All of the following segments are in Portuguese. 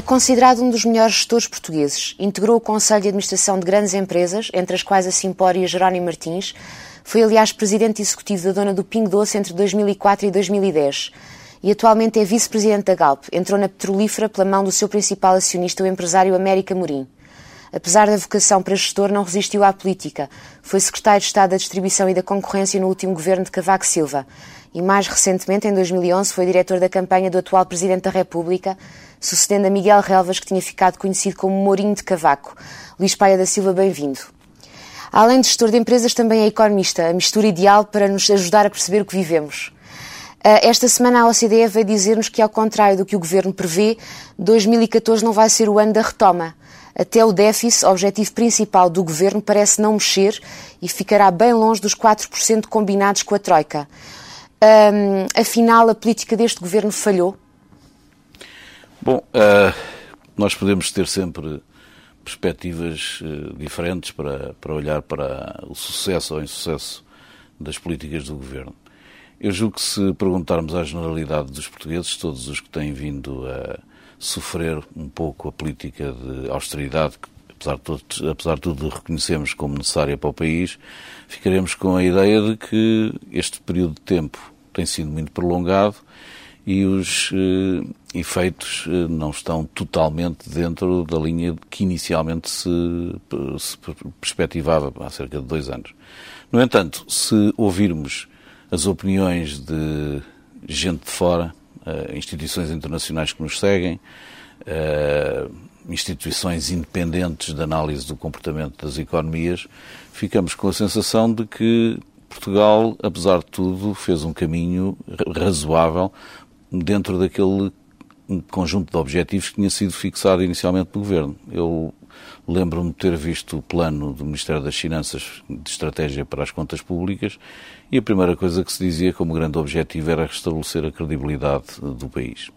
É considerado um dos melhores gestores portugueses. Integrou o Conselho de Administração de grandes empresas, entre as quais a Simpor e a Jerónimo Martins. Foi, aliás, presidente executivo da dona do Pingo Doce entre 2004 e 2010. E atualmente é vice-presidente da Galp. Entrou na petrolífera pela mão do seu principal acionista, o empresário América Morim. Apesar da vocação para gestor, não resistiu à política. Foi secretário de Estado da Distribuição e da Concorrência no último governo de Cavaco Silva. E mais recentemente, em 2011, foi diretor da campanha do atual Presidente da República, sucedendo a Miguel Relvas, que tinha ficado conhecido como Mourinho de Cavaco. Luís Paia da Silva, bem-vindo. Além de gestor de empresas, também é economista, a mistura ideal para nos ajudar a perceber o que vivemos. Ah, esta semana a OCDE veio dizer-nos que, ao contrário do que o Governo prevê, 2014 não vai ser o ano da retoma. Até o déficit, objetivo principal do Governo, parece não mexer e ficará bem longe dos 4% combinados com a Troika. Um, afinal, a política deste Governo falhou? Bom, uh, nós podemos ter sempre perspectivas uh, diferentes para, para olhar para o sucesso ou insucesso das políticas do governo. Eu julgo que se perguntarmos à generalidade dos portugueses, todos os que têm vindo a sofrer um pouco a política de austeridade, que apesar de, tudo, apesar de tudo reconhecemos como necessária para o país, ficaremos com a ideia de que este período de tempo tem sido muito prolongado e os eh, efeitos eh, não estão totalmente dentro da linha que inicialmente se, se perspectivava há cerca de dois anos. No entanto, se ouvirmos as opiniões de gente de fora, eh, instituições internacionais que nos seguem, instituições independentes de análise do comportamento das economias, ficamos com a sensação de que Portugal, apesar de tudo, fez um caminho razoável dentro daquele conjunto de objetivos que tinha sido fixado inicialmente pelo Governo. Eu lembro-me de ter visto o plano do Ministério das Finanças de Estratégia para as Contas Públicas e a primeira coisa que se dizia como grande objetivo era restabelecer a credibilidade do país.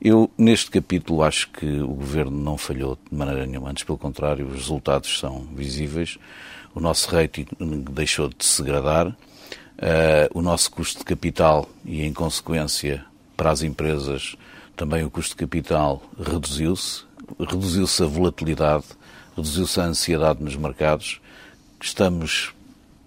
Eu, neste capítulo, acho que o Governo não falhou de maneira nenhuma, antes pelo contrário, os resultados são visíveis, o nosso rating deixou de se degradar, uh, o nosso custo de capital e, em consequência, para as empresas, também o custo de capital reduziu-se, reduziu-se a volatilidade, reduziu-se a ansiedade nos mercados. Estamos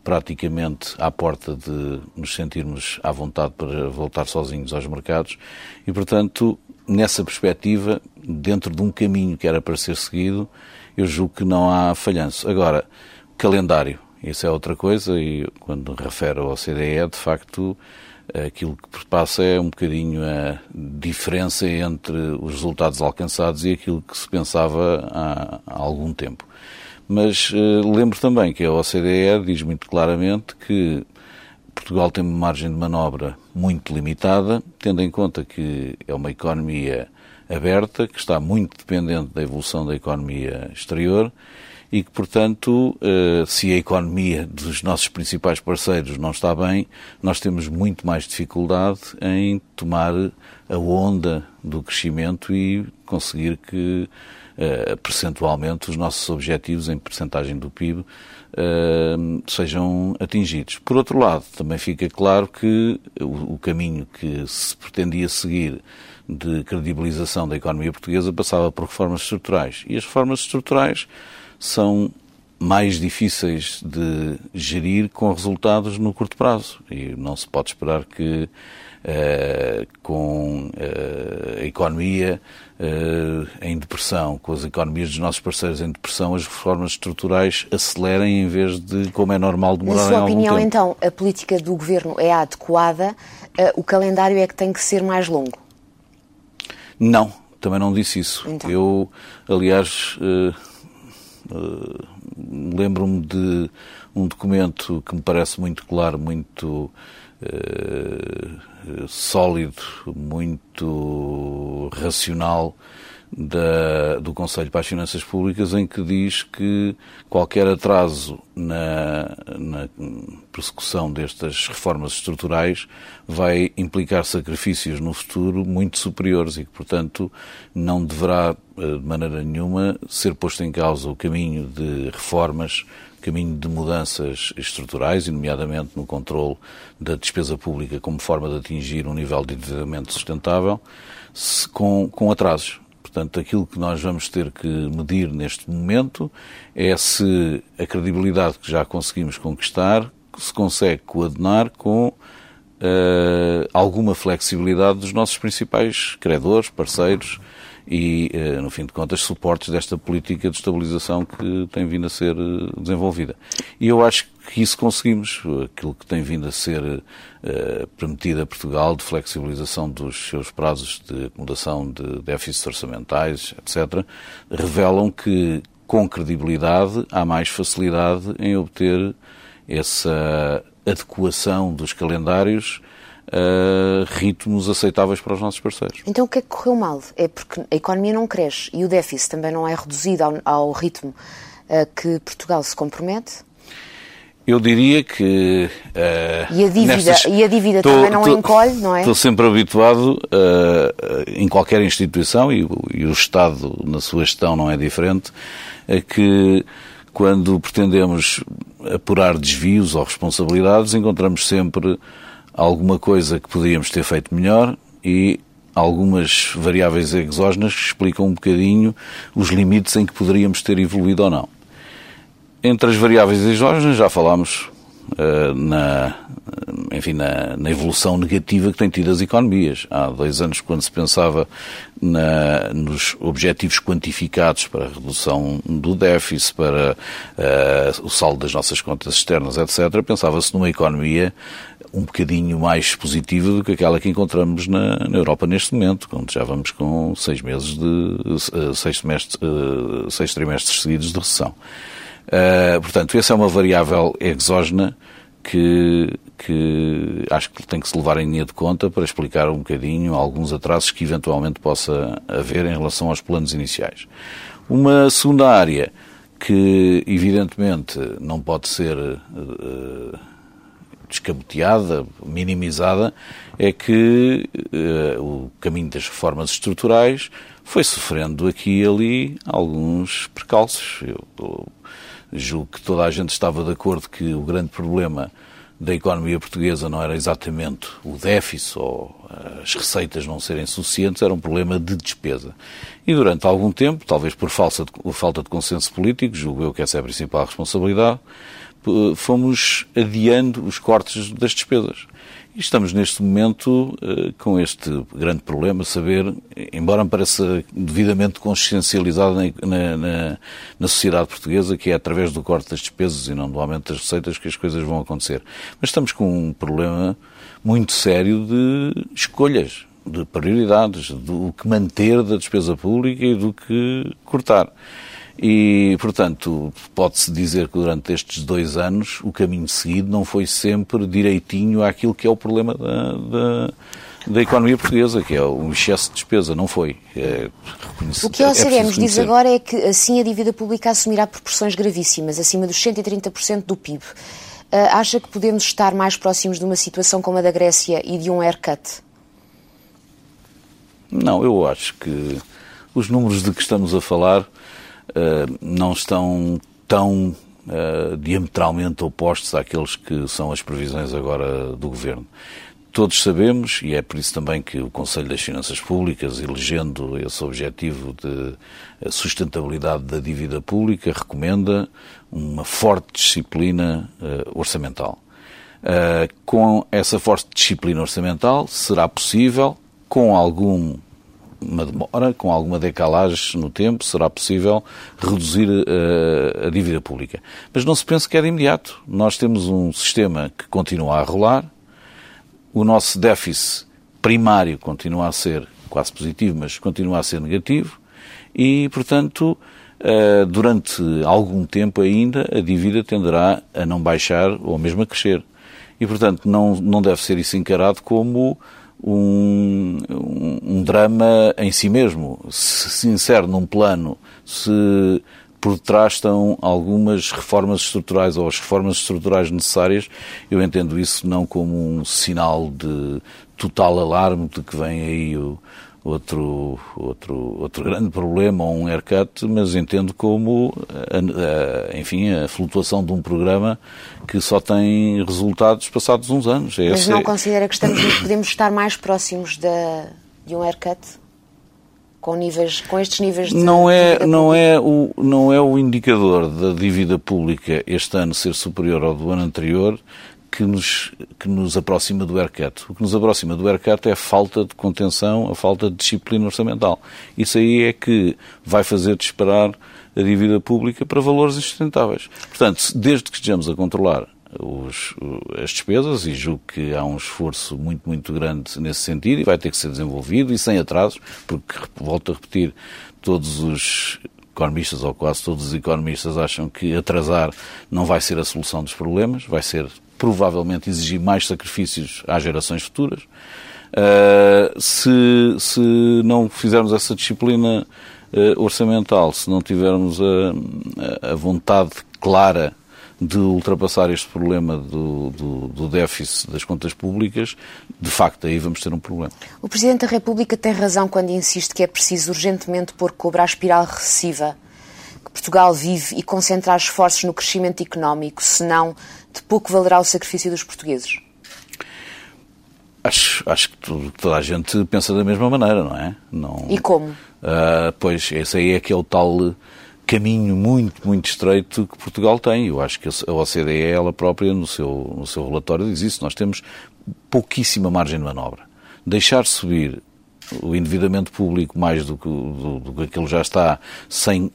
praticamente à porta de nos sentirmos à vontade para voltar sozinhos aos mercados e, portanto, nessa perspectiva, dentro de um caminho que era para ser seguido, eu julgo que não há falhanço. Agora, calendário, isso é outra coisa e quando refere ao CDE, de facto, aquilo que passa é um bocadinho a diferença entre os resultados alcançados e aquilo que se pensava há, há algum tempo. Mas uh, lembro também que a OCDE diz muito claramente que Portugal tem uma margem de manobra muito limitada, tendo em conta que é uma economia aberta, que está muito dependente da evolução da economia exterior e que, portanto, eh, se a economia dos nossos principais parceiros não está bem, nós temos muito mais dificuldade em tomar a onda do crescimento e conseguir que, eh, percentualmente, os nossos objetivos em percentagem do PIB eh, sejam atingidos. Por outro lado, também fica claro que o caminho que se pretendia seguir de credibilização da economia portuguesa passava por reformas estruturais. E as reformas estruturais são mais difíceis de gerir com resultados no curto prazo. E não se pode esperar que Uh, com uh, a economia uh, em depressão, com as economias dos nossos parceiros em depressão, as reformas estruturais acelerem em vez de, como é normal, demorar Na sua opinião, tempo. então, a política do governo é adequada, o calendário é que tem que ser mais longo? Não, também não disse isso. Então. Eu, aliás Lembro-me de um documento que me parece muito claro, muito uh, sólido, muito racional, da, do Conselho para as Finanças Públicas em que diz que qualquer atraso na, na persecução destas reformas estruturais vai implicar sacrifícios no futuro muito superiores e que, portanto, não deverá eh, de maneira nenhuma ser posto em causa o caminho de reformas caminho de mudanças estruturais, e nomeadamente no controle da despesa pública como forma de atingir um nível de endividamento sustentável, com, com atrasos. Portanto, aquilo que nós vamos ter que medir neste momento é se a credibilidade que já conseguimos conquistar se consegue coadenar com uh, alguma flexibilidade dos nossos principais credores, parceiros e, uh, no fim de contas, suportes desta política de estabilização que tem vindo a ser uh, desenvolvida. E eu acho que isso conseguimos, aquilo que tem vindo a ser uh, permitido a Portugal de flexibilização dos seus prazos de acomodação de déficits orçamentais, etc., revelam que, com credibilidade, há mais facilidade em obter essa adequação dos calendários a ritmos aceitáveis para os nossos parceiros. Então o que é que correu mal? É porque a economia não cresce e o déficit também não é reduzido ao, ao ritmo a que Portugal se compromete? Eu diria que. Uh, e, a dívida, nestas... e a dívida tô, também não tô, encolhe, não é? Estou sempre habituado, uh, em qualquer instituição, e, e, o Estado, na sua gestão, não é diferente, a que quando pretendemos apurar desvios ou responsabilidades, encontramos sempre alguma coisa que poderíamos ter feito melhor e algumas variáveis exógenas que explicam um bocadinho os limites em que poderíamos ter evoluído ou não. Entre as variáveis exógenas já falámos uh, na, enfim, na, na, evolução negativa que têm tido as economias. Há dois anos, quando se pensava na, nos objetivos quantificados para a redução do déficit, para uh, o saldo das nossas contas externas, etc., pensava-se numa economia um bocadinho mais positiva do que aquela que encontramos na, na Europa neste momento, quando já vamos com seis meses de uh, seis, semestres, uh, seis trimestres seguidos de recessão. Uh, portanto, essa é uma variável exógena que, que acho que tem que se levar em linha de conta para explicar um bocadinho alguns atrasos que eventualmente possa haver em relação aos planos iniciais. Uma segunda área que, evidentemente, não pode ser uh, descaboteada, minimizada, é que uh, o caminho das reformas estruturais foi sofrendo aqui e ali alguns percalços. Eu, eu julgo que toda a gente estava de acordo que o grande problema da economia portuguesa não era exatamente o déficit ou as receitas não serem suficientes, era um problema de despesa. E durante algum tempo, talvez por de, falta de consenso político, julgo eu que essa é a principal responsabilidade, fomos adiando os cortes das despesas. E estamos neste momento uh, com este grande problema, saber, embora me pareça devidamente consciencializado na, na, na, sociedade portuguesa, que é através do corte das despesas e não do aumento das receitas que as coisas vão acontecer. Mas estamos com um problema muito sério de escolhas, de prioridades, do que manter da despesa pública e do que cortar. E, portanto, pode-se dizer que durante estes dois anos o caminho seguido não foi sempre direitinho àquilo que é o problema da, da, da economia portuguesa, que é o excesso de despesa. Não foi. É, o que a OCDE é nos diz agora é que assim a dívida pública assumirá proporções gravíssimas, acima dos 130% do PIB. Ah, acha que podemos estar mais próximos de uma situação como a da Grécia e de um haircut? Não, eu acho que os números de que estamos a falar não estão tão uh, diametralmente opostos àqueles que são as previsões agora do Governo. Todos sabemos, e é por isso também que o Conselho das Finanças Públicas, elegendo esse objetivo de eh, sustentabilidade da dívida pública, recomenda uma forte disciplina uh, orçamental. Uh, com essa forte disciplina orçamental, será possível, com algum uma demora, com alguma decalagem no tempo, será possível reduzir uh, a dívida pública. Mas não se pense que é de imediato. Nós temos um sistema que continua a rolar, o nosso déficit primário continua a ser quase positivo, mas continua a ser negativo, e, portanto, uh, durante algum tempo ainda, a dívida tenderá a não baixar ou mesmo a crescer. E, portanto, não, não deve ser isso encarado como um, um, um drama em si mesmo. Se se insere num plano, se por detrás estão algumas reformas estruturais ou as reformas estruturais necessárias, eu entendo isso não como um sinal de total alarme de que vem aí o, outro, outro, outro grande problema um haircut, mas entendo como, a, a, enfim, a flutuação de um programa que só tem resultados passados uns anos. É mas não é... considera que estamos, podemos estar mais próximos de, de um haircut? Com, níveis, com estes níveis de não é não é o não é o indicador da dívida pública este ano ser superior ao do ano anterior que nos, que nos aproxima do ERCAT. O que nos aproxima do ERCAT é a falta de contenção, a falta de disciplina orçamental. Isso aí é que vai fazer disparar a dívida pública para valores insustentáveis. Portanto, desde que estejamos a controlar os, as despesas, e julgo que há um esforço muito, muito grande nesse sentido, e vai ter que ser desenvolvido, e sem atrasos, porque, volto a repetir, todos os economistas, ou quase todos os economistas, acham que atrasar não vai ser a solução dos problemas, vai ser provavelmente exigir mais sacrifícios às gerações futuras. Uh, se, se não fizermos essa disciplina uh, orçamental, se não tivermos a, a, vontade clara de ultrapassar este problema do, do, do, déficit das contas públicas, de facto aí vamos ter um problema. O Presidente da República tem razão quando insiste que é preciso urgentemente pôr cobra à espiral recessiva Portugal vive e concentrar esforços no crescimento económico, senão de pouco valerá o sacrifício dos portugueses? Acho, acho que toda a gente pensa da mesma maneira, não é? Não, e como? Uh, pois, esse aí é que é o tal caminho muito, muito estreito que Portugal tem. Eu acho que a OCDE, ela própria, no seu, no seu relatório, diz isso. Nós temos pouquíssima margem de manobra. Deixar subir o endividamento público mais do que, do, do que aquilo já está, sem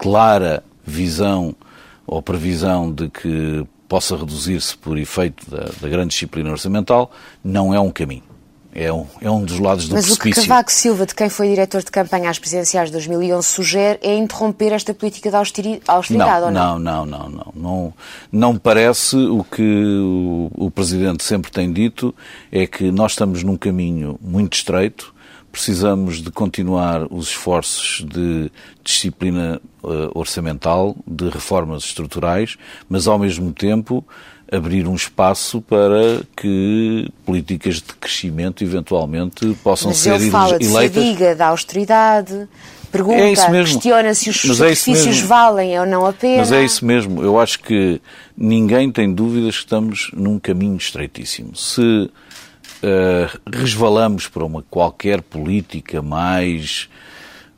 clara visão ou previsão de que possa reduzir-se por efeito da, da, grande disciplina orçamental, não é um caminho. É um, é um dos lados do Mas precipício. Mas o que Cavaco Silva, de quem foi diretor de campanha às presidenciais de 2011, sugere é interromper esta política de austeridade, não, ou não? Não, não, não, não. Não, parece o que o, o Presidente sempre tem dito, é que nós estamos num caminho muito estreito, precisamos de continuar os esforços de disciplina uh, orçamental, de reformas estruturais, mas ao mesmo tempo abrir um espaço para que políticas de crescimento eventualmente possam mas ser ele fala eleitas. De diga da austeridade, pergunta, é questiona se os mas é sacrifícios é valem ou não a pena. Mas é isso mesmo. Eu acho que ninguém tem dúvidas que estamos num caminho estreitíssimo. Se uh, resvalamos para uma qualquer política mais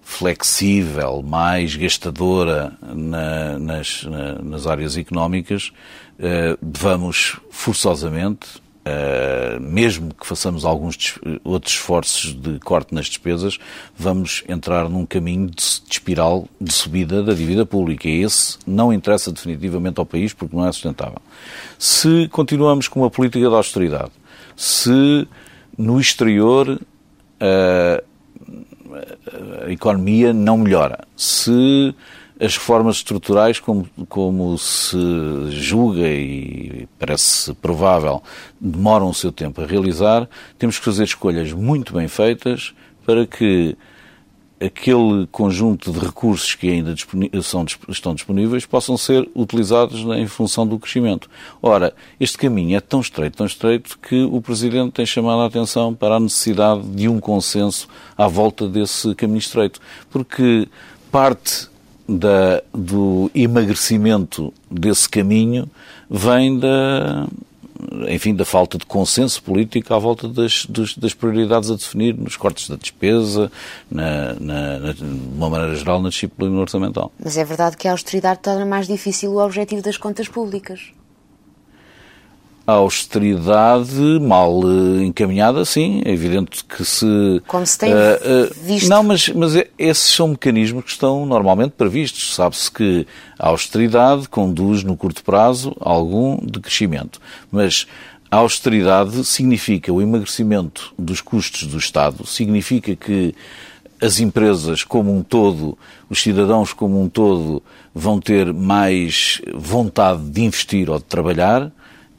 flexível, mais gastadora na, nas, na, nas áreas económicas, uh, vamos forçosamente, uh, mesmo que façamos alguns outros esforços de corte nas despesas, vamos entrar num caminho de, de espiral de subida da dívida pública. E esse não interessa definitivamente ao país porque não é sustentável. Se continuamos com uma política de austeridade, se no exterior a, a economia não melhora, se as reformas estruturais, como, como se julga e parece provável, demoram o seu tempo a realizar, temos que fazer escolhas muito bem feitas para que aquele conjunto de recursos que ainda são, estão disponíveis possam ser utilizados em função do crescimento. Ora, este caminho é tão estreito, tão estreito, que o Presidente tem chamado a atenção para a necessidade de um consenso à volta desse caminho estreito. Porque parte da, do emagrecimento desse caminho vem da, enfim, da falta de consenso político à volta das, das, prioridades a definir nos cortes da despesa, na, na, na, de uma maneira geral, na disciplina orçamental. Mas é verdade que a austeridade torna mais difícil o objetivo das contas públicas a austeridade mal uh, encaminhada, sim, é evidente que se... Como se tem uh, uh, visto. Não, mas, mas é, esses são mecanismos que estão normalmente previstos. Sabe-se que a austeridade conduz, no curto prazo, a algum decrescimento. Mas a austeridade significa o emagrecimento dos custos do Estado, significa que as empresas como um todo, os cidadãos como um todo, vão ter mais vontade de investir ou de trabalhar,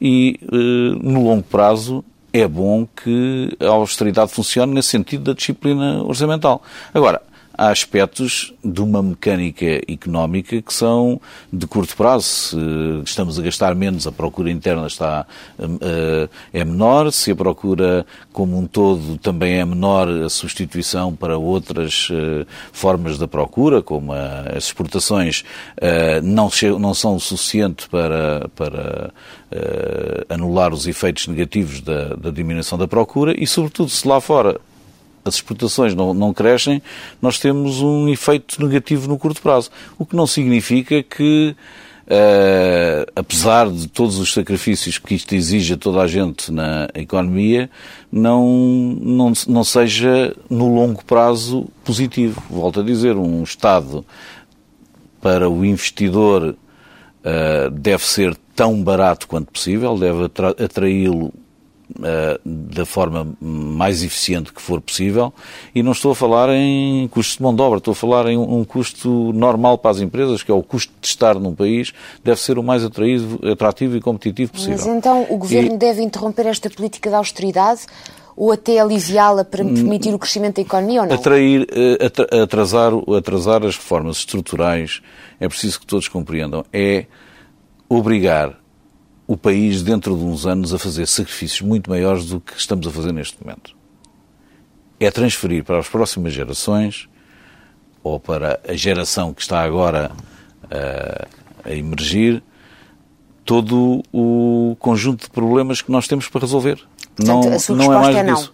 e, eh, no longo prazo, é bom que a austeridade funcione nesse sentido da disciplina orçamental. Agora, há aspectos de uma mecânica económica que são de curto prazo. Se estamos a gastar menos, a procura interna está, uh, é menor. Se a procura como um todo também é menor, a substituição para outras uh, formas da procura, como as exportações, uh, não, são suficientes para, para anular os efeitos negativos da, da diminuição da procura e, sobretudo, se lá fora as exportações não, não crescem, nós temos um efeito negativo no curto prazo. O que não significa que, uh, apesar de todos os sacrifícios que isto exige a toda a gente na economia, não, não, não seja no longo prazo positivo. Volto a dizer, um Estado para o investidor uh, deve ser tão barato quanto possível, deve atraí-lo da forma mais eficiente que for possível e não estou a falar em custos de mão de obra, estou a falar em um custo normal para as empresas, que é o custo de estar num país, deve ser o mais atraído, atrativo e competitivo possível. Mas então o Governo e... deve interromper esta política de austeridade ou até aliviá-la para hum, permitir o crescimento da economia ou não? Atrair, eh, atrasar, atrasar as reformas estruturais, é preciso que todos compreendam, é obrigar o país, dentro de uns anos, a fazer sacrifícios muito maiores do que estamos a fazer neste momento. É transferir para as próximas gerações, ou para a geração que está agora uh, a emergir, todo o conjunto de problemas que nós temos para resolver. Portanto, não, não é mais é não. disso.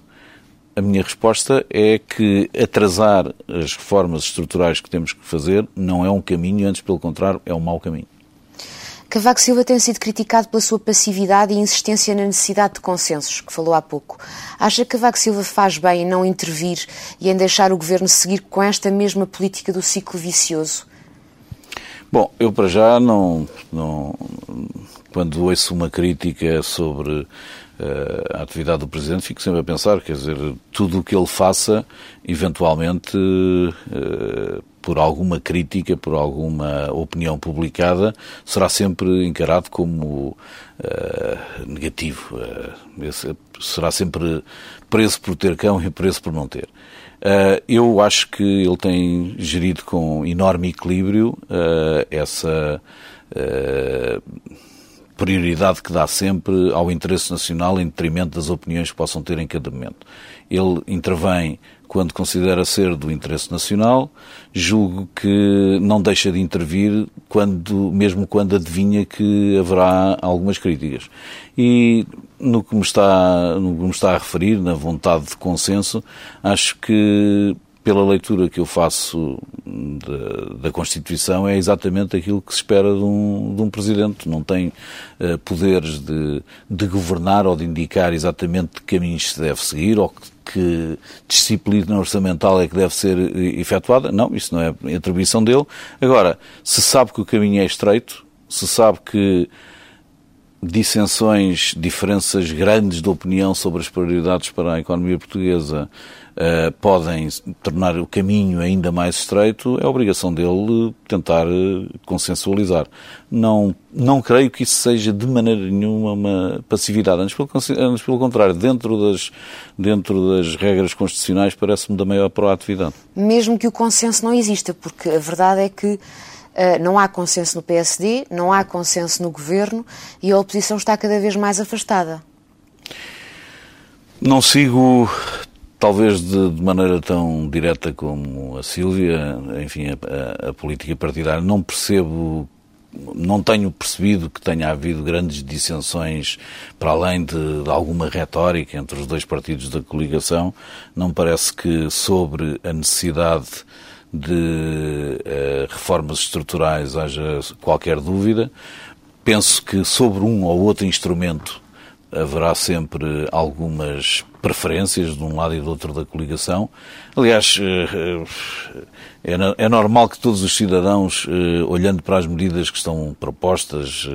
A minha resposta é que atrasar as reformas estruturais que temos que fazer não é um caminho, antes pelo contrário, é um mau caminho. Cavaco Silva tem sido criticado pela sua passividade e insistência na necessidade de consensos, que falou há pouco. Acha que Cavaco Silva faz bem em não intervir e em deixar o governo seguir com esta mesma política do ciclo vicioso? Bom, eu para já não, não quando ouço uma crítica sobre uh, a atividade do Presidente, fico sempre a pensar, quer dizer, tudo o que ele faça, eventualmente, uh, por alguma crítica, por alguma opinião publicada, será sempre encarado como uh, negativo. Uh, será sempre preso por ter cão e preso por não ter. Uh, eu acho que ele tem gerido com enorme equilíbrio essa prioridade que dá sempre ao interesse nacional em detrimento das opiniões que possam ter em cada momento. Ele intervém quando considera ser do interesse nacional, julgo que não deixa de intervir quando, mesmo quando adivinha que haverá algumas críticas. E no que me está, no que me está a referir, na vontade de consenso, acho que pela leitura que eu faço da, da, Constituição, é exatamente aquilo que se espera de um, de um Presidente. Não tem uh, poderes de, de, governar ou de indicar exatamente que caminhos se deve seguir ou que que disciplina orçamental é que deve ser eh, efetuada. Não, isso não é atribuição dele. Agora, se sabe que o caminho é estreito, se sabe que dissensões, diferenças grandes de opinião sobre as prioridades para a economia portuguesa uh, podem tornar o caminho ainda mais estreito, é obrigação dele tentar uh, consensualizar. Não, não creio que isso seja de maneira nenhuma uma passividade, antes pelo, antes pelo contrário, dentro das, dentro das regras constitucionais parece-me da maior proatividade. Mesmo que o consenso não exista, porque a verdade é que eh, não há consenso no PSD, não há consenso no governo e a oposição está cada vez mais afastada. Não sigo, talvez de, de maneira tão direta como a Sílvia, enfim, a, a, a política partidária. Não percebo não tenho percebido que tenha havido grandes dissensões para além de, de, alguma retórica entre os dois partidos da coligação. Não parece que sobre a necessidade de uh, reformas estruturais haja qualquer dúvida. Penso que sobre um ou outro instrumento haverá sempre algumas preferências de um lado e do outro da coligação. Aliás, é, é normal que todos os cidadãos, olhando para as medidas que estão propostas,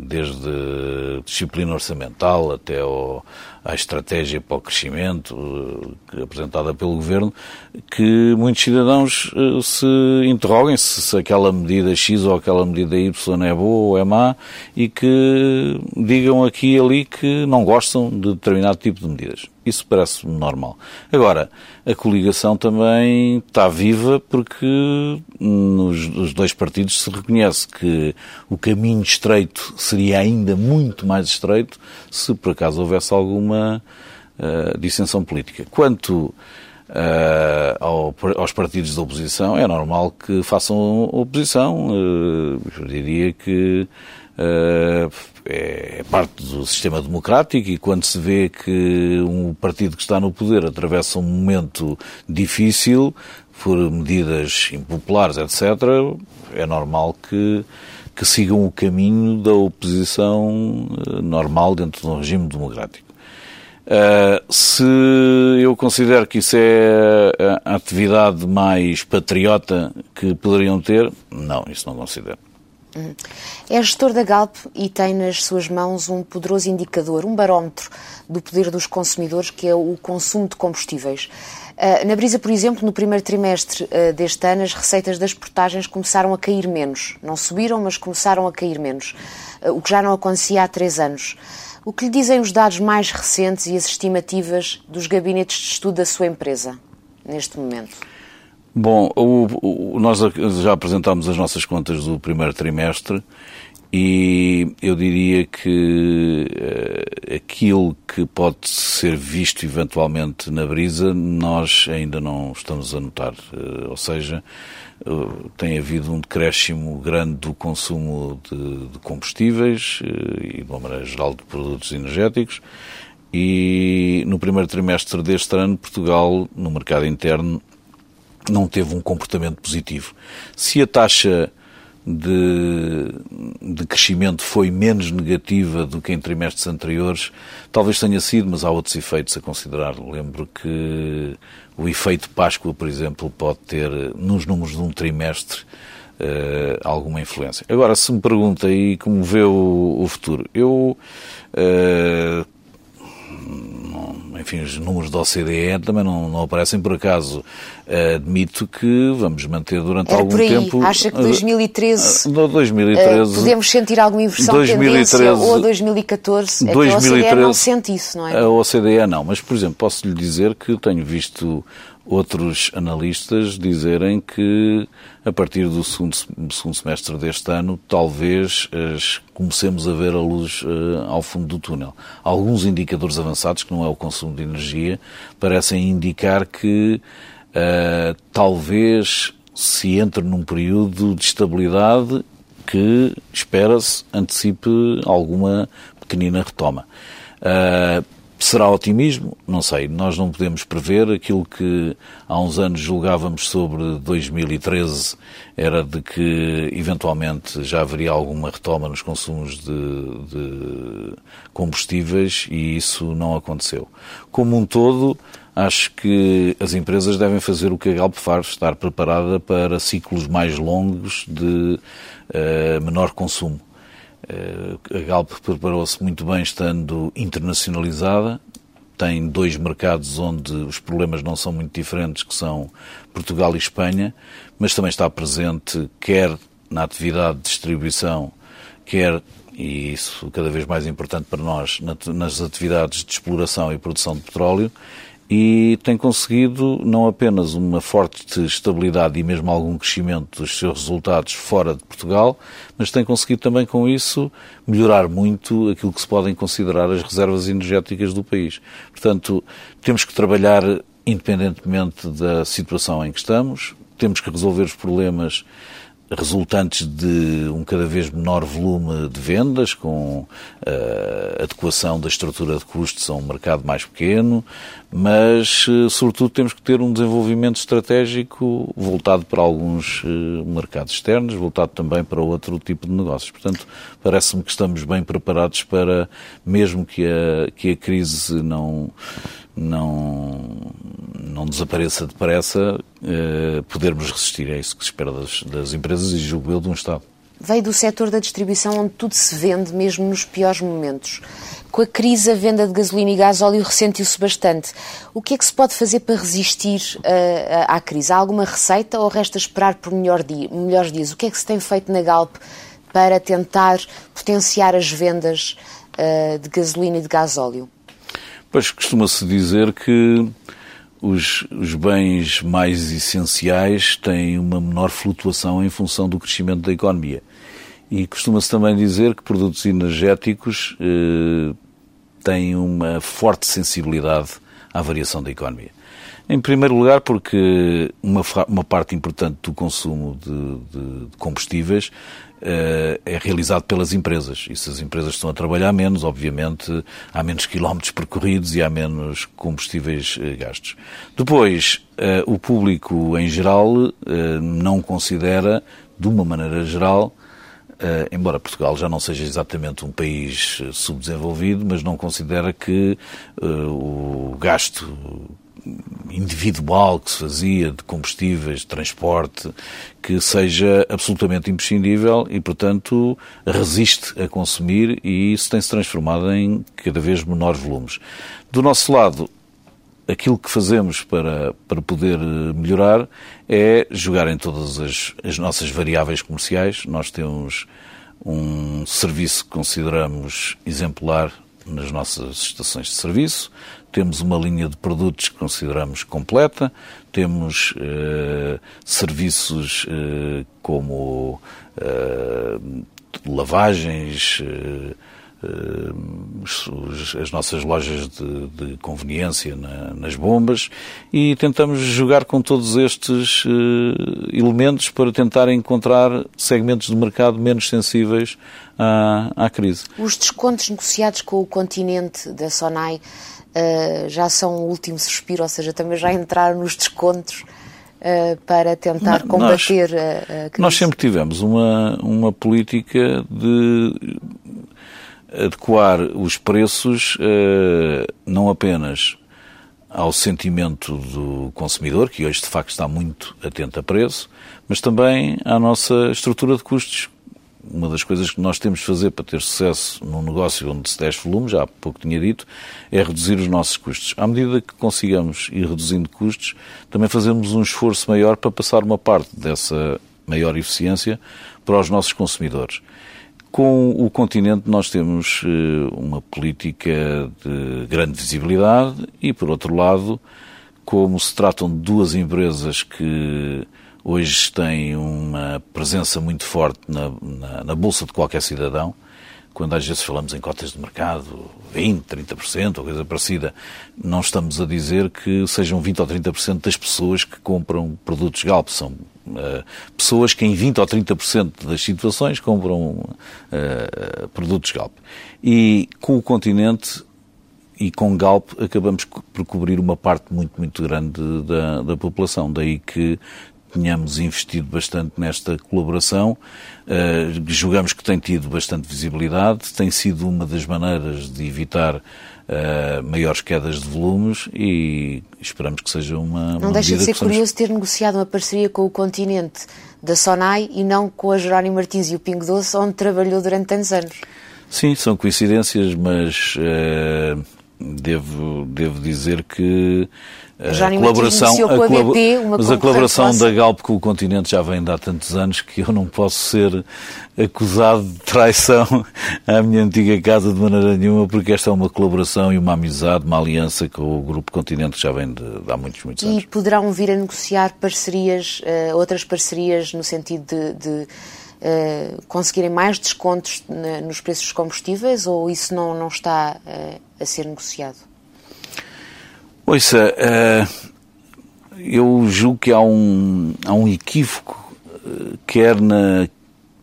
desde disciplina orçamental até ao, à estratégia para o crescimento apresentada pelo Governo, que muitos cidadãos se interroguem se, se aquela medida X ou aquela medida Y é boa ou é má e que digam aqui e ali que não gostam de determinado tipo de medidas. Isso parece-me normal. Agora, a coligação também está viva porque nos, nos dois partidos se reconhece que o caminho estreito seria ainda muito mais estreito se por acaso houvesse alguma uh, dissensão política. Quanto Uh, ao, aos partidos da oposição, é normal que façam oposição. Uh, eu diria que é parte do sistema democrático e quando se vê que um partido que está no poder atravessa um momento difícil por medidas impopulares, etc., é normal que, que sigam o caminho da oposição normal dentro de um regime democrático. Uh, se eu considero que isso é a atividade mais patriota que poderiam ter, não, isso não considero. Uhum. É gestor da Galp e tem nas suas mãos um poderoso indicador, um barómetro do poder dos consumidores, que é o consumo de combustíveis. Uh, na Brisa, por exemplo, no primeiro trimestre uh, deste ano, as receitas das portagens começaram a cair menos. Não subiram, mas começaram a cair menos, o que já não acontecia há três anos. O que lhe dizem os dados mais recentes e as estimativas dos gabinetes de estudo da sua empresa, neste momento? Bom, o, o, nós já apresentámos as nossas contas do primeiro trimestre e eu diria que uh, aquilo que pode ser visto eventualmente na brisa, nós ainda não estamos a notar. Uh, ou seja, uh, tem havido um decréscimo grande do consumo de, de combustíveis e, de uma maneira geral, de produtos energéticos. E no primeiro trimestre deste ano, Portugal, no mercado interno, não teve um comportamento positivo. Se a taxa de, de crescimento foi menos negativa do que em trimestres anteriores. Talvez tenha sido, mas há outros efeitos a considerar. Lembro que o efeito Páscoa, por exemplo, pode ter, nos números de um trimestre, uh, alguma influência. Agora, se me pergunta aí como vê o, o futuro, eu uh, enfim, os números da OCDE também não, não aparecem por acaso. Admito que vamos manter durante Era algum por aí. tempo. Acha que 2013, uh, 2013 uh, podemos sentir alguma inversão 2013, de tendência ou 2014? 2013, é que a OCDE não sente isso, não é? A OCDE não, mas, por exemplo, posso lhe dizer que tenho visto outros analistas dizerem que a partir do segundo, segundo semestre deste ano talvez as, comecemos a ver a luz uh, ao fundo do túnel. Alguns indicadores avançados, que não é o consumo de energia, parecem indicar que uh, talvez se entre num período de estabilidade que espera-se antecipe alguma pequenina retoma. Uh, Será otimismo? Não sei. Nós não podemos prever. Aquilo que há uns anos julgávamos sobre 2013 era de que eventualmente já haveria alguma retoma nos consumos de, de combustíveis e isso não aconteceu. Como um todo, acho que as empresas devem fazer o que a Galp faz, estar preparada para ciclos mais longos de uh, menor consumo. Eh, a Galp preparou-se muito bem estando internacionalizada, tem dois mercados onde os problemas não são muito diferentes, que são Portugal e Espanha, mas também está presente quer na atividade de distribuição, quer, e isso cada vez mais importante para nós, nas atividades de exploração e produção de petróleo, e tem conseguido não apenas uma forte estabilidade e mesmo algum crescimento dos seus resultados fora de Portugal, mas tem conseguido também com isso melhorar muito aquilo que se podem considerar as reservas energéticas do país. Portanto, temos que trabalhar independentemente da situação em que estamos, temos que resolver os problemas resultantes de um cada vez menor volume de vendas, com uh, adequação da estrutura de custos a um mercado mais pequeno, mas, uh, sobretudo, temos que ter um desenvolvimento estratégico voltado para alguns uh, mercados externos, voltado também para outro tipo de negócios. Portanto, parece-me que estamos bem preparados para, mesmo que a, que a crise não não, não desapareça depressa, eh, podermos resistir. É isso que se espera das, das empresas e julgo eu de um Estado. Veio do setor da distribuição onde tudo se vende, mesmo nos piores momentos. Com a crise, a venda de gasolina e gás óleo ressentiu-se bastante. O que é que se pode fazer para resistir uh, à crise? Há alguma receita ou resta esperar por melhor dia, melhores dias? O que é que se tem feito na Galp para tentar potenciar as vendas uh, de gasolina e de gás óleo? Pois costuma-se dizer que os, os, bens mais essenciais têm uma menor flutuação em função do crescimento da economia. E costuma-se também dizer que produtos energéticos eh, têm uma forte sensibilidade à variação da economia. Em primeiro lugar, porque uma, uma parte importante do consumo de, de, de combustíveis é realizado pelas empresas. E se as empresas estão a trabalhar menos, obviamente há menos quilómetros percorridos e há menos combustíveis uh, gastos. Depois, uh, o público em geral não considera, de uma maneira geral, Uh, embora Portugal já não seja exatamente um país subdesenvolvido, mas não considera que uh, o gasto individual que se fazia de combustíveis, de transporte, que seja absolutamente imprescindível e, portanto, resiste a consumir e isso tem-se transformado em cada vez menores volumes. Do nosso lado, aquilo que fazemos para, para poder melhorar é jogar em todas as, as nossas variáveis comerciais. Nós temos um serviço que consideramos exemplar nas nossas estações de serviço, temos uma linha de produtos que consideramos completa, temos uh, serviços uh, como uh, lavagens, as nossas lojas de, de conveniência na, nas bombas e tentamos jogar com todos estes elementos para tentar encontrar segmentos de mercado menos sensíveis à, à crise. Os descontos negociados com o continente da Sonai uh, já são o último suspiro, ou seja, também já entraram nos descontos uh, para tentar Não, combater nós, a, a crise? Nós sempre tivemos uma, uma política de adequar os preços uh, não apenas ao sentimento do consumidor, que hoje de facto está muito atento a preço, mas também à nossa estrutura de custos, uma das coisas que nós temos de fazer para ter sucesso num negócio onde se desce volume, já há pouco tinha dito, é reduzir os nossos custos. À medida que consigamos ir reduzindo custos, também fazemos um esforço maior para passar uma parte dessa maior eficiência para os nossos consumidores. Com o continente nós temos eh, uma política de grande visibilidade e, por outro lado, como se tratam de duas empresas que hoje tem uma presença muito forte na, na, na, bolsa de qualquer cidadão. Quando às vezes falamos em cotas de mercado, 20%, 30% ou coisa parecida, não estamos a dizer que sejam 20% ou 30% das pessoas que compram produtos Galp. São uh, pessoas que em 20% ou 30% das situações compram uh, produtos Galp. E com o continente e com Galp acabamos por cobrir uma parte muito, muito grande da, da população. Daí que tenhamos investido bastante nesta colaboração. Uh, julgamos que tem tido bastante visibilidade, tem sido uma das maneiras de evitar uh, maiores quedas de volumes e esperamos que seja uma. Não uma deixa de ser curioso ter negociado uma parceria com o continente da Sonai e não com a Jerónimo Martins e o Pingo Doce, onde trabalhou durante tantos anos. Sim, são coincidências, mas uh, devo, devo dizer que a colaboração, a, a BP, mas a colaboração da Galp com o continente já vem de há tantos anos que eu não posso ser acusado de traição à minha antiga casa de maneira nenhuma, porque esta é uma colaboração e uma amizade, uma aliança com o Grupo Continente que já vem de, de há muitos, muitos anos. E poderão vir a negociar parcerias, uh, outras parcerias no sentido de, de uh, conseguirem mais descontos na, nos preços dos combustíveis ou isso não, não está uh, a ser negociado? Ouça, uh, eu julgo que há um, há um equívoco quer na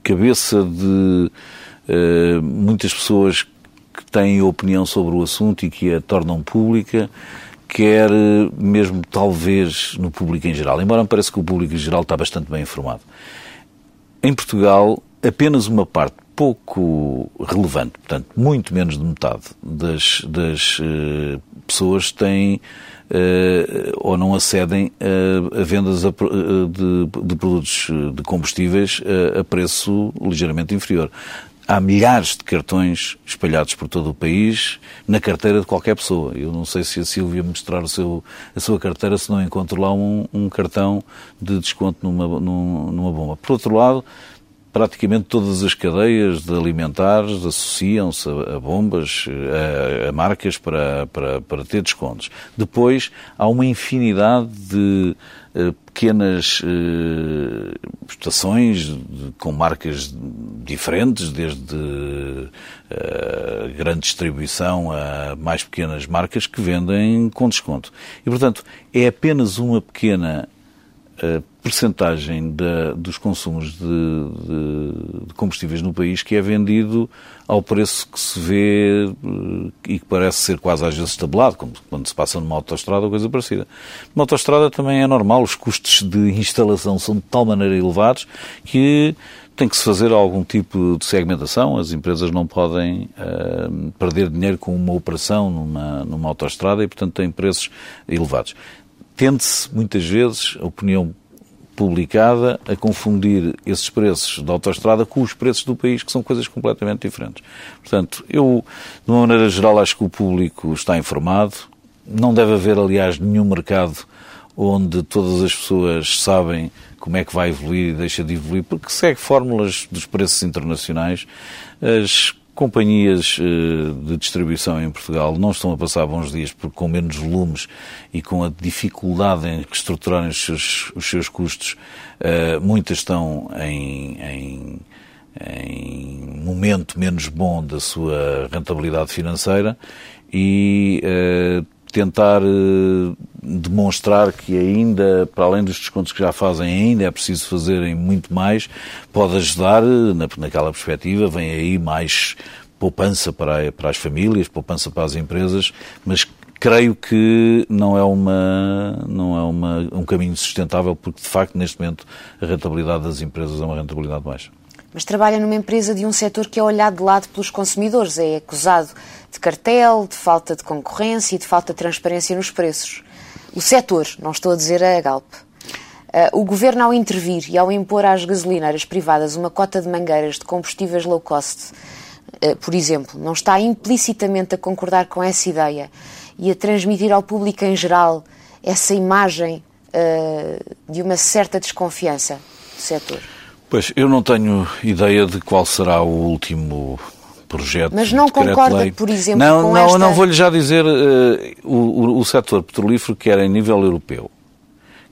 cabeça de uh, muitas pessoas que têm opinião sobre o assunto e que a tornam pública, quer mesmo talvez no público em geral, embora me pareça que o público em geral está bastante bem informado. Em Portugal, apenas uma parte pouco relevante, portanto, muito menos de metade das, das uh, pessoas têm uh, ou não acedem a, a vendas a, de, de, produtos de combustíveis a, a preço ligeiramente inferior há milhares de cartões espalhados por todo o país na carteira de qualquer pessoa. Eu não sei se a Silvia mostrar o seu, a sua carteira se não encontro lá um, um cartão de desconto numa, numa bomba. Por outro lado, praticamente todas as cadeias de alimentares associam-se a, bombas, a, a marcas para, para, para, ter descontos. Depois há uma infinidade de uh, pequenas uh, estações de, com marcas diferentes, desde uh, grande distribuição a mais pequenas marcas que vendem com desconto. E, portanto, é apenas uma pequena percentagem da, dos consumos de, de, de, combustíveis no país que é vendido ao preço que se vê eh, e que parece ser quase às vezes tabelado, como quando se passa numa autoestrada ou coisa parecida. Numa autoestrada também é normal, os custos de instalação são de tal maneira elevados que tem que se fazer algum tipo de segmentação. As empresas não podem uh, perder dinheiro com uma operação numa, numa autoestrada e, portanto, têm preços elevados tende-se muitas vezes, a opinião publicada, a confundir esses preços da autoestrada com os preços do país, que são coisas completamente diferentes. Portanto, eu, de uma maneira geral, acho que o público está informado. Não deve haver, aliás, nenhum mercado onde todas as pessoas sabem como é que vai evoluir e deixa de evoluir, porque segue fórmulas dos preços internacionais. As companhias eh, de distribuição em Portugal não estão a passar bons dias porque com menos volumes e com a dificuldade em estruturarem os seus, os seus custos, eh, muitas estão em, em, em momento menos bom da sua rentabilidade financeira e eh, tentar demonstrar que ainda, para além dos descontos que já fazem, ainda é preciso fazerem muito mais, pode ajudar, eh, na, naquela perspectiva, vem aí mais poupança para, para as famílias, poupança para as empresas, mas creio que não é uma não é uma, um caminho sustentável porque de facto neste momento a rentabilidade das empresas é uma rentabilidade baixa mas trabalha numa empresa de um setor que é olhado de lado pelos consumidores, é acusado de cartel, de falta de concorrência e de falta de transparência nos preços. O setor, não estou a dizer a Galp. Uh, o governo, ao intervir e ao impor às gasolineiras privadas uma cota de mangueiras de combustíveis low cost, uh, por exemplo, não está implicitamente a concordar com essa ideia e a transmitir ao público em geral essa imagem uh, de uma certa desconfiança do setor? Pois, eu não tenho ideia de qual será o último projeto. Mas não concorda, por exemplo, não, com não, esta... Não, vou-lhe já dizer, uh, o, o, o setor petrolífero, quer a nível europeu,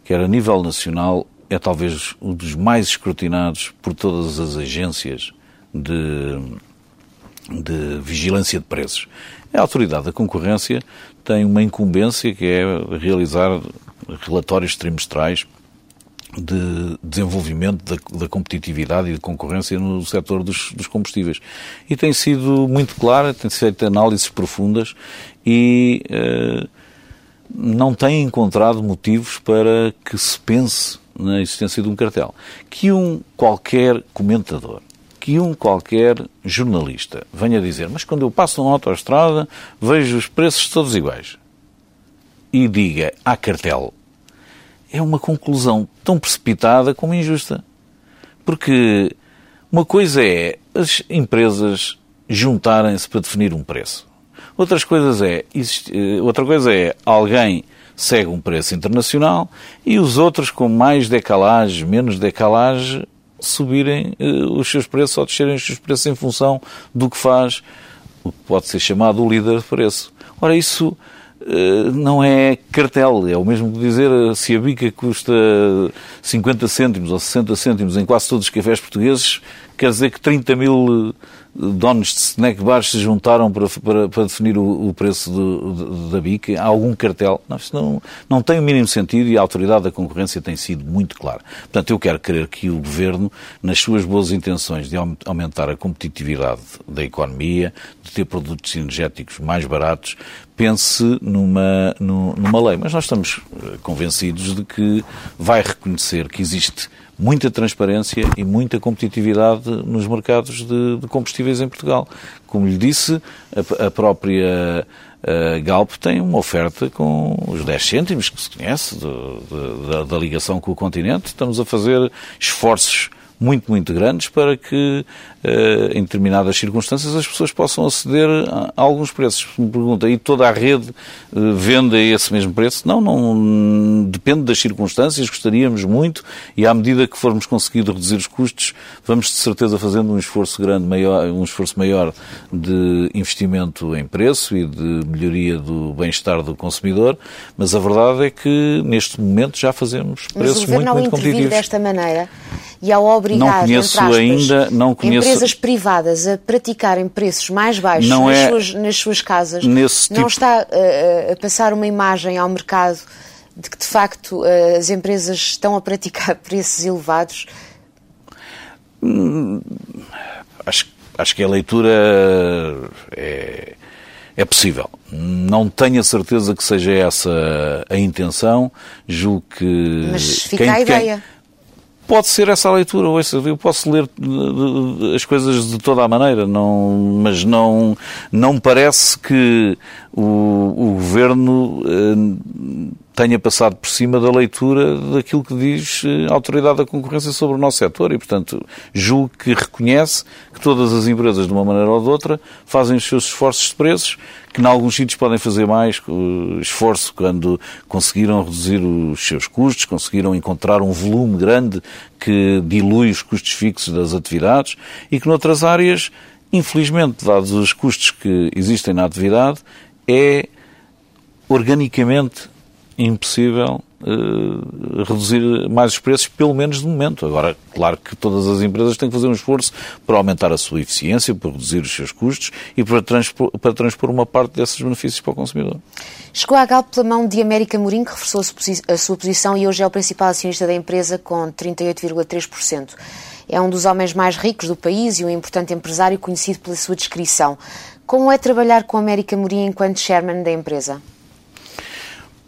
quer a nível nacional, é talvez um dos mais escrutinados por todas as agências de, de vigilância de preços. A Autoridade da Concorrência tem uma incumbência que é realizar relatórios trimestrais de desenvolvimento da, da, competitividade e de concorrência no setor dos, dos, combustíveis. E tem sido muito clara, tem feito análises profundas e eh, não tem encontrado motivos para que se pense na existência de um cartel. Que um qualquer comentador, que um qualquer jornalista venha dizer, mas quando eu passo numa autoestrada vejo os preços todos iguais e diga há cartel é uma conclusão tão precipitada como injusta. Porque uma coisa é as empresas juntarem-se para definir um preço. Outras coisas é, eh, outra coisa é alguém segue um preço internacional e os outros com mais decalagem, menos decalagem, subirem uh, os seus preços ou descerem os seus preços em função do que faz o que pode ser chamado o líder de preço. Ora, isso eh, não é cartel, é o mesmo que dizer eh, se a bica custa 50 cêntimos ou 60 cêntimos em quase todos os cafés portugueses, quer dizer que 30 mil donos de snack bars se juntaram para, para, para definir o, o preço do, da BIC? Há algum cartel? Não, isso não, não tem o mínimo sentido e a autoridade da concorrência tem sido muito clara. Portanto, eu quero crer que o Governo, nas suas boas intenções de aumentar a competitividade da economia, de ter produtos energéticos mais baratos, pense numa, numa lei. Mas nós estamos eh, convencidos de que vai reconhecer que existe muita transparência e muita competitividade nos mercados de, de combustíveis em Portugal. Como lhe disse, a, a própria a Galp tem uma oferta com os 10 cêntimos, que se conhece, de, de, da, da ligação com o continente. Estamos a fazer esforços muito, muito grandes para que, eh, em determinadas circunstâncias, as pessoas possam aceder a alguns preços. Me pergunta, e toda a rede eh, vende a esse mesmo preço? Não, não depende das circunstâncias, gostaríamos muito e à medida que formos conseguindo reduzir os custos, vamos de certeza fazendo um esforço grande, maior, um esforço maior de investimento em preço e de melhoria do bem-estar do consumidor, mas a verdade é que neste momento já fazemos preços muito, muito competitivos. desta maneira e ao obrigar não conheço aspas, ainda, não conheço... empresas privadas a praticarem preços mais baixos não nas, é suas, nas suas casas, não tipo... está uh, a passar uma imagem ao mercado de que de facto uh, as empresas estão a praticar preços elevados? Hum, acho, acho que a leitura é, é possível. Não tenho a certeza que seja essa a intenção. Julgo que. Mas fica quem, a ideia. Quem, Pode ser essa a leitura, eu posso ler as coisas de toda a maneira, não, mas não, não parece que o, o Governo eh, tenha passado por cima da leitura daquilo que diz eh, a Autoridade da Concorrência sobre o nosso setor e, portanto, julgo que reconhece que todas as empresas, de uma maneira ou de outra, fazem os seus esforços de preços, que em alguns sítios podem fazer mais esforço quando conseguiram reduzir os seus custos, conseguiram encontrar um volume grande que dilui os custos fixos das atividades e que noutras áreas, infelizmente, dados os custos que existem na atividade, é organicamente impossível uh, reduzir mais os preços, pelo menos de momento. Agora, claro que todas as empresas têm que fazer um esforço para aumentar a sua eficiência, para reduzir os seus custos e para transpor, para transpor uma parte desses benefícios para o consumidor. Chegou à Galp pela mão de América Mourinho, que reforçou a sua posição e hoje é o principal acionista da empresa com 38,3%. É um dos homens mais ricos do país e um importante empresário conhecido pela sua descrição. Como é trabalhar com América Mourinho enquanto chairman da empresa?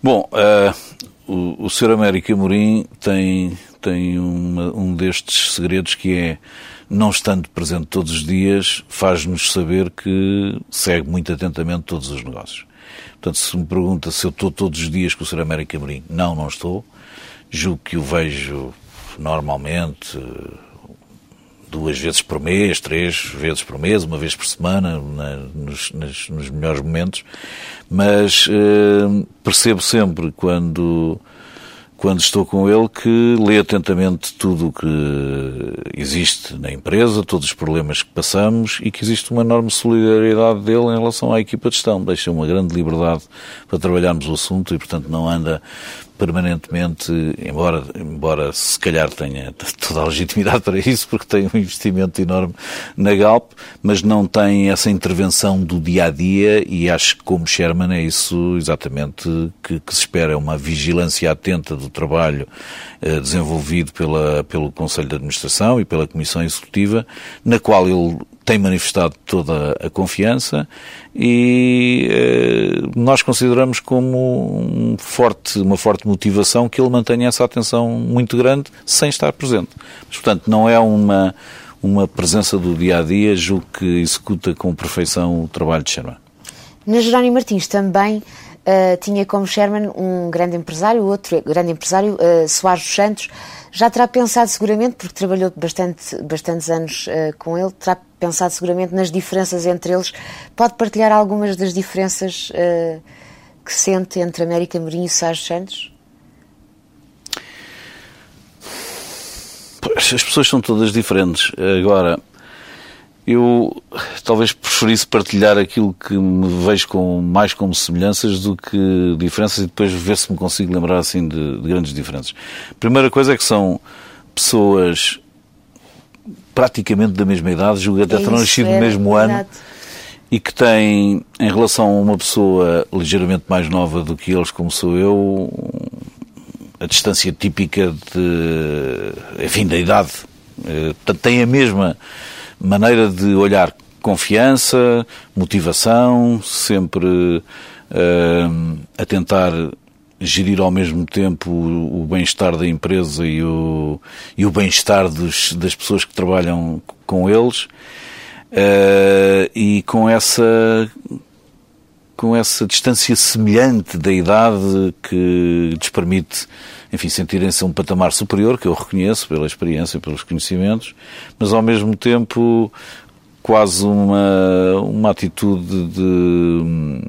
Bom, uh, o, o Sr. América Morim tem, tem uma, um destes segredos que é, não estando presente todos os dias, faz-nos saber que segue muito atentamente todos os negócios. Portanto, se me pergunta se eu estou todos os dias com o Sr. América Morim, não, não estou. Julgo que o vejo normalmente, duas vezes por mês, três vezes por mês, uma vez por semana, na, nos, nas, nos, melhores momentos, mas eh, percebo sempre quando quando estou com ele que lê atentamente tudo o que existe na empresa, todos os problemas que passamos e que existe uma enorme solidariedade dele em relação à equipa de gestão. Deixa uma grande liberdade para trabalharmos o assunto e, portanto, não anda permanentemente, embora, embora se calhar tenha toda a legitimidade para isso, porque tem um investimento enorme na Galp, mas não tem essa intervenção do dia a dia e acho que como Sherman é isso exatamente que, que se espera, é uma vigilância atenta do trabalho eh, desenvolvido pela, pelo Conselho de Administração e pela Comissão Executiva, na qual ele tem manifestado toda a confiança e eh, nós consideramos como um forte, uma forte motivação que ele mantenha essa atenção muito grande sem estar presente. Mas, portanto, não é uma, uma presença do dia a dia, julgo que executa com perfeição o trabalho de Sherman. Na Jerónimo Martins também uh, tinha como Sherman um grande empresário, outro grande empresário, uh, Soares dos Santos. Já terá pensado seguramente, porque trabalhou bastante, bastantes anos uh, com ele, terá pensado seguramente nas diferenças entre eles. Pode partilhar algumas das diferenças uh, que sente entre América Mourinho e Sérgio Santos? As pessoas são todas diferentes. Agora, eu talvez preferisse partilhar aquilo que me vejo com, mais como semelhanças do que diferenças e depois ver se me consigo lembrar assim de, de grandes diferenças. Primeira coisa é que são pessoas praticamente da mesma idade, julgo até É isso, nascido no é, mesmo ano, e que têm, em relação a uma pessoa ligeiramente mais nova do que eles, como sou eu, a distância típica de, enfim, da idade. Eh, Portanto, têm a mesma maneira de olhar confiança, motivação, sempre eh, a tentar gerir ao mesmo tempo o, o bem-estar da empresa e o, e o bem-estar das pessoas que trabalham com eles. Eh, e com essa com essa distância semelhante da idade que lhes permite, enfim, sentirem-se um patamar superior, que eu reconheço pela experiência, pelos conhecimentos, mas ao mesmo tempo quase uma, uma atitude de.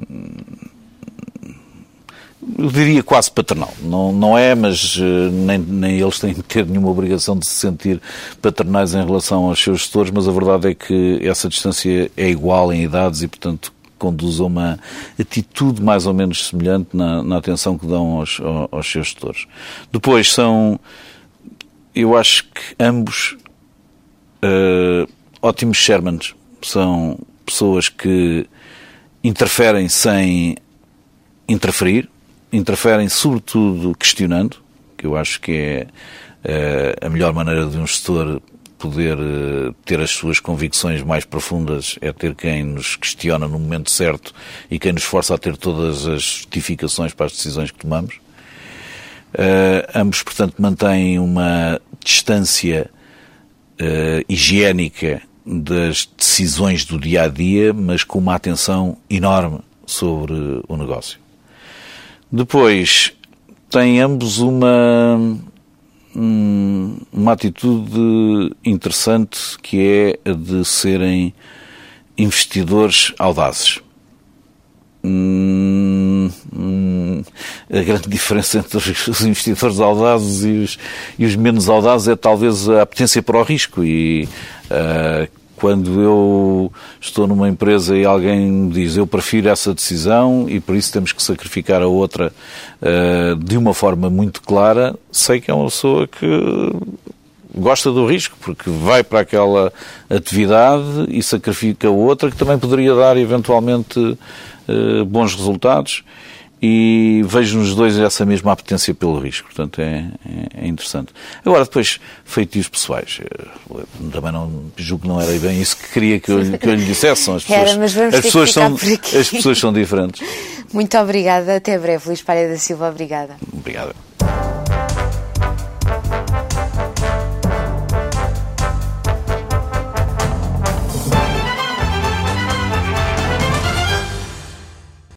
Eu diria quase paternal. Não, não é, mas eh, nem, nem eles têm de ter nenhuma obrigação de se sentir paternais em relação aos seus gestores, mas a verdade é que essa distância é igual em idades e, portanto, conduz a uma atitude mais ou menos semelhante na, na atenção que dão aos, aos, seus gestores. Depois são, eu acho que ambos eh, ótimos Shermans. São pessoas que interferem sem interferir, interferem sobretudo questionando, que eu acho que é eh, a melhor maneira de um gestor poder eh, ter as suas convicções mais profundas é ter quem nos questiona no momento certo e quem nos força a ter todas as justificações para as decisões que tomamos. Eh, ambos, portanto, mantêm uma distância higiênica das decisões do dia a dia, mas com uma atenção enorme sobre o negócio. Depois, têm ambos uma, hum, uma atitude interessante que é a de serem investidores audazes. Hum, hum, a grande diferença entre os investidores audazes e os, e os menos audazes é talvez a apetência para o risco e ah, quando eu estou numa empresa e alguém me diz eu prefiro essa decisão e por isso temos que sacrificar a outra ah, de uma forma muito clara, sei que é uma pessoa que gosta do risco, porque vai para aquela atividade e sacrifica outra que também poderia dar eventualmente eh, bons resultados e vejo nos dois essa mesma apetência pelo risco, portanto é, é- é interessante. Agora depois, feitios pessoais, eh, também não, julgo que não era bem isso que queria que eu, que eu lhe dissesse, as pessoas, Era, mas vamos as pessoas são, as pessoas são diferentes. Muito obrigada. Até breve, Luís Palha da Silva. Obrigada. Obrigado.